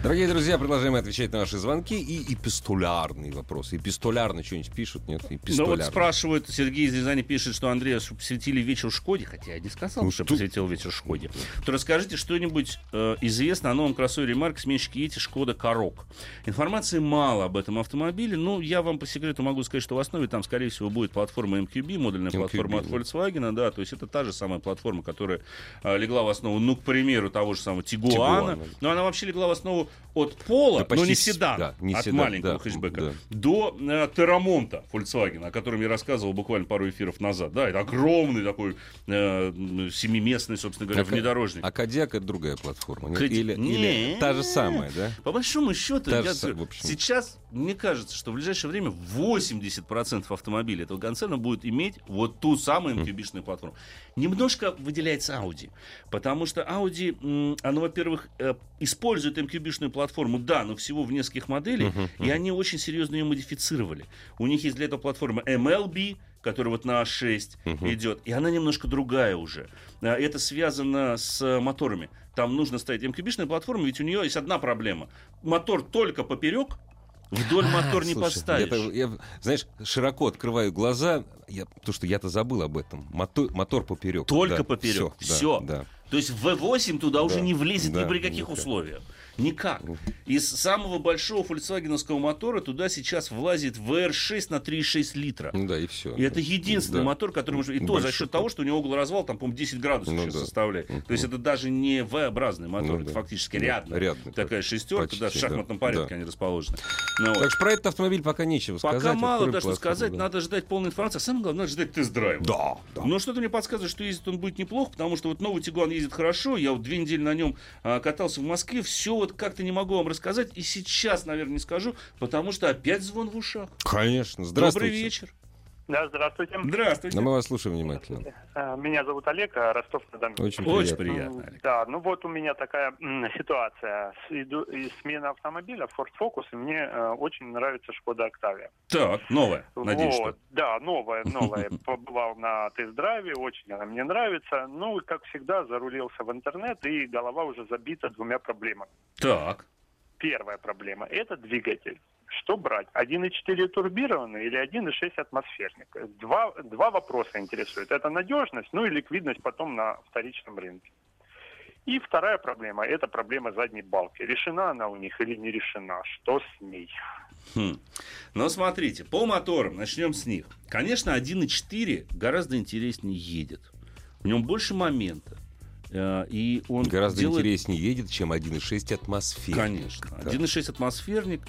Дорогие друзья, продолжаем отвечать на ваши звонки и эпистолярные вопросы. Эпистолярно что-нибудь пишут? Нет, Ну вот спрашивают, Сергей из Рязани пишет, что Андрея посвятили вечер Шкоде, хотя я не сказал, Ну, что тут- посвятил вечер Шкоде. То расскажите что-нибудь э, известно о новом кроссовере марки сменщики Ети Шкода Корок. Информации мало об этом автомобиле, но я вам по секрету могу сказать, что в основе там, скорее всего, будет платформа MQB, модульная MQB, платформа от. Volkswagen, да, то есть это та же самая платформа, которая э, легла в основу, ну, к примеру, того же самого Тигуана, Тигуана. но она вообще легла в основу от Пола, Да но не седан, да, не от седан, маленького да, хэтчбека, да. до э, Террамонта Volkswagen, о котором я рассказывал буквально пару эфиров назад. Да, это огромный такой э, семиместный, собственно говоря, А внедорожник. А Кодиак это другая платформа. нет? Или, или та же самая, да? По большому счету, же я в общем. сейчас мне кажется, что в ближайшее время 80% автомобилей этого концерна будет иметь вот ту самую MQB-шную платформу. Немножко выделяется Audi, потому что Audi, оно, во-первых, э, использует MQB-шную платформу, да, но всего в нескольких моделей, и они очень серьезно ее модифицировали. У них есть для этого платформа MLB, которая вот на А6 идет, и она немножко другая уже. А, Это связано с моторами. Там нужно ставить MQB-шная платформа, ведь у нее есть одна проблема. Мотор только поперек, вдоль мотор не Слушай, поставишь. это- я, знаешь, широко открываю глаза, я, потому что я-то забыл об этом. Мотор, мотор поперек. Только да, поперек. всё, Все. Да, да. То есть V8 туда уже Да, не влезет да, ни при каких никак. условиях. Никак. Из самого большого фольксвагеновского мотора туда сейчас влазит VR6 на 3,6 литра. Ну да, и все. И это единственный Да. мотор, который может... И то за Большой. счет того, что у него угол развала там, по-моему, 10 градусов Ну сейчас да. составляет. То есть это даже не V-образный мотор, Ну это да. фактически Да, рядная. рядный Такая шестерка, Почти, да, в шахматном да. порядке Да. они расположены. Ну вот. Так что про этот автомобиль пока нечего Пока сказать. мало, Откроем да, что сказать, да. надо ждать полной информации. А самое главное, надо ждать тест-драйва. Да, да. Но что-то мне подсказывает, что ездит он будет неплохо, потому что вот новый Тигуан ездит хорошо. Я вот две недели на нем а, катался в Москве. Все вот как-то не могу вам рассказать. И сейчас, наверное, не скажу, потому что опять звон в ушах. Конечно. Здравствуйте. Добрый вечер. Да, здравствуйте. Здравствуйте. Да мы вас слушаем внимательно. Э, Меня зовут Олег, а Ростов-на-Дону. Очень Очень приятно. приятно. Олег. Да, ну вот у меня такая ситуация. С- иду- из смены автомобиля Ford Focus, и мне э, очень нравится Шкода Октавия. Так, новое. Надеюсь, вот, что. да, новая, новая. Побывал на тест-драйве, очень она мне нравится. Ну, как всегда, зарулился в интернет, и голова уже забита двумя проблемами. Так. Первая проблема – это двигатель. Что брать? 1,4 турбированный или 1,6 атмосферник? Два, два вопроса интересуют. Это надежность, ну и ликвидность потом на вторичном рынке. И вторая проблема – это проблема задней балки. Решена она у них или не решена? Что с ней? Хм. Но смотрите, по моторам, начнем с них. Конечно, 1.4 гораздо интереснее едет. В нем больше момента. Э, И он Гораздо делает интереснее едет, чем 1.6 атмосфер. Конечно. Да. 1.6 атмосферник,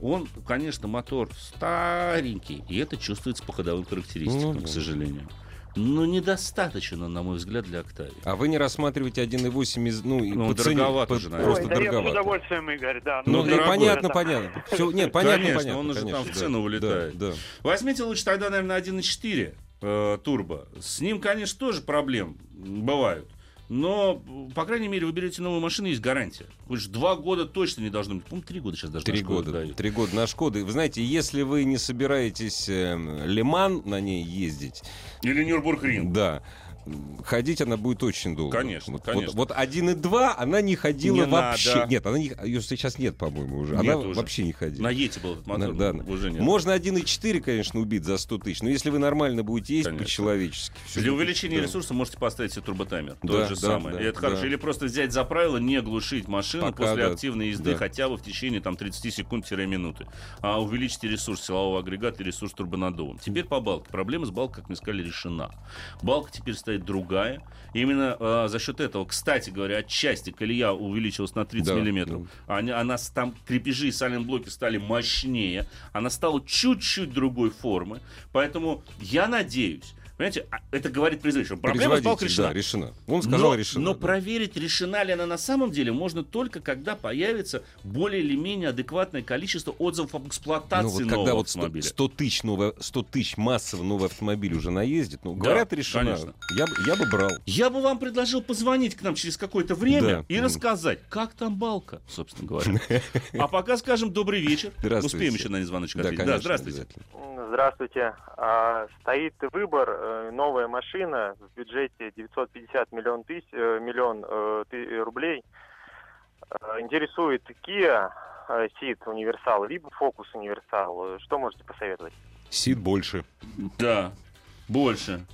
он, конечно, мотор старенький, и это чувствуется по ходовым характеристикам, Ну, к да. сожалению. Но недостаточно, на мой взгляд, для Октавии. А вы не рассматриваете 1.8 из... Ну, и Ну, по цене- дороговато по- уже, наверное. Просто да я с дороговато. удовольствием, Игорь, да. Ну, Ну, да, дорогой, понятно, это- понятно. Все, нет, понятно, Конечно, понятно. он уже там конечно, в да. цену улетает. Да, да. Возьмите лучше тогда, наверное, 1.4 э, турбо. С ним, конечно, тоже проблем бывают. Но, по крайней мере, вы берете новую машину, есть гарантия. Вы же два года точно не должны быть. По-моему, три года сейчас даже Три года, дают. три года на Шкоды. Вы знаете, если вы не собираетесь э, Лиман на ней ездить, Или Нюрбургринг. да, ходить она будет очень долго. Конечно, вот, конечно. Вот, вот 1.2 она не ходила Не вообще. надо. Нет, она не, ее сейчас нет, по-моему, уже. Нет она уже. вообще не ходила. На Ете был этот мотор, Да, уже нет. Можно 1.4, конечно, убить за 100 тысяч, но если вы нормально будете есть по-человечески. Для увеличения да. ресурса можете поставить себе турботаймер. Да, Тот же да, самый. да, И это хорошо. да. Или просто взять за правило не глушить машину Пока, после да, активной езды да. хотя бы в течение там, 30 секунд-минуты. А увеличите ресурс силового агрегата и ресурс турбонаддува. Теперь по балке. Проблема с балкой, как мы сказали, решена. Балка теперь стоит другая. Именно а, за счет этого, кстати говоря, отчасти колея увеличилась на 30 Да, миллиметров. Она, она с- там крепежи и сайлент-блоки стали мощнее. Она стала чуть-чуть другой формы. Поэтому я надеюсь, понимаете, а, это говорит производитель. Проблема с балкой Производитель, решена. да, решена. Он сказал, но, решена. но да. проверить, решена ли она на самом деле, можно только когда появится более или менее адекватное количество отзывов об эксплуатации Ну, вот нового когда вот 100, автомобиля. 100 тысяч, новое, 100 тысяч массово новый автомобиль уже наездит, ну, Да, говорят, решена. конечно. Я, бы- я бы брал. Я бы вам предложил позвонить к нам через какое-то время Да. и рассказать, как там балка, собственно говоря. А пока скажем добрый вечер. Здравствуйте. Успеем еще на звоночек ответить. Да, здравствуйте. Здравствуйте. А, стоит выбор, новая машина в бюджете 950 миллион, тысяч, э, миллион э, ты- рублей. Э, интересует Kia э, Ceed универсал, либо Focus универсал. Э, Что можете посоветовать? Сид больше. Да, больше.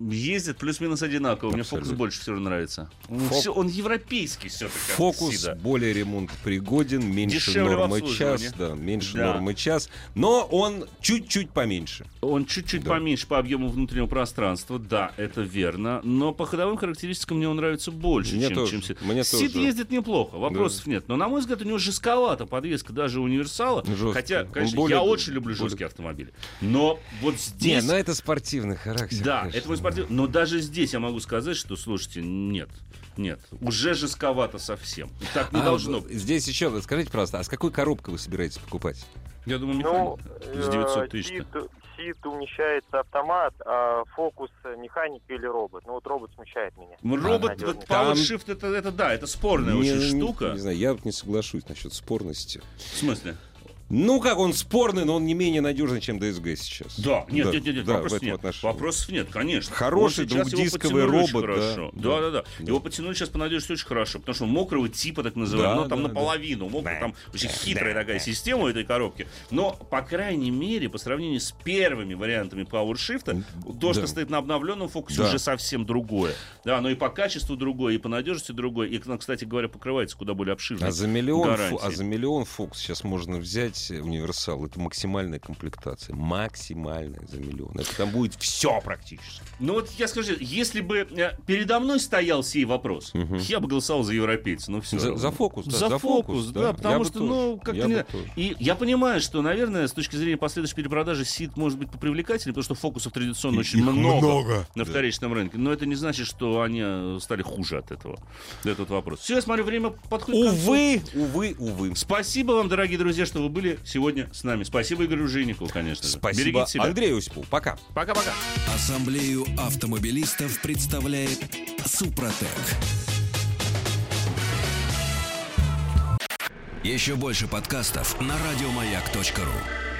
Ездит плюс-минус одинаково. Мне Абсолютно. фокус больше всего нравится. Он, Фок- всё- он европейский все-таки. Фокус более ремонтопригоден, меньше Дешевле нормы час, да, меньше Да. нормы час, но он чуть-чуть поменьше. Он чуть-чуть Да. поменьше по объему внутреннего пространства, да, это верно. Но по ходовым характеристикам мне он нравится больше, Мне чем, тоже, чем Сид. мне Сид тоже. ездит неплохо, вопросов нет. Но, на мой взгляд, у него жестковата подвеска даже универсала. Жесткая. Хотя, Он конечно, более- я очень люблю более- жесткие автомобили. Но вот Не, здесь... ну это спортивный характер. Да, конечно. это мой спортивный. Но даже здесь я могу сказать, что, слушайте, нет. Нет, уже жестковато совсем. Так не А, должно быть. Здесь еще, скажите, пожалуйста, а с какой коробкой вы собираетесь покупать? Я думаю, Ну, механик. с 900 тысяч. Ceed умещается автомат, а Focus э, механика или робот. Ну вот робот смущает меня. Робот, надежный. вот Там- PowerShift, это, это да, это спорная Не- очень не- штука. Не, знаю, я вот не соглашусь насчет спорности. В смысле? Ну как, он спорный, но он не менее надежный, чем DSG сейчас. Да, нет, Да, нет, нет, нет, да, вопросов нет. отношении. Вопросов нет, конечно. Хороший двухдисковый робот, да, хорошо. да. Да, да, да. Да. Его подтянули сейчас по надежности очень хорошо, потому что мокрого типа, так называемый, Да, ну там да, наполовину. Мокрый, Да. там очень хитрая такая система у этой коробки. Но, по крайней мере, по сравнению с первыми вариантами PowerShift, то, что стоит на обновленном фокусе, уже совсем другое. Да, но и по качеству другое, и по надежности другое. И, кстати говоря, покрывается куда более обширно. А за миллион, фу- а за миллион Фокс сейчас можно взять э, универсал. Это максимальная комплектация. Максимальная за миллион. Это там будет все практически. Ну вот я скажу, если бы э, передо мной стоял сей вопрос, Мгм. я бы голосовал за европейца. Ну все. За, за фокус, да, За, фокус, да, Я потому бы что, ну, как-то Я не... И я понимаю, что, наверное, с точки зрения последующей перепродажи СИД может быть попривлекательнее, потому что фокусов традиционно очень Их много, много. на Да. вторичном рынке. Но это не значит, что они э, стали хуже от этого. Этот вопрос. Все, я смотрю, время подходит. Увы, увы, увы. Спасибо вам, дорогие друзья, что вы были сегодня с нами. Спасибо Игорю Женикову, конечно же. Спасибо Берегите себя. Андрею Осипову. Пока. Пока-пока. Ассамблею автомобилистов представляет Супротек. Еще больше подкастов на радиомаяк.ру.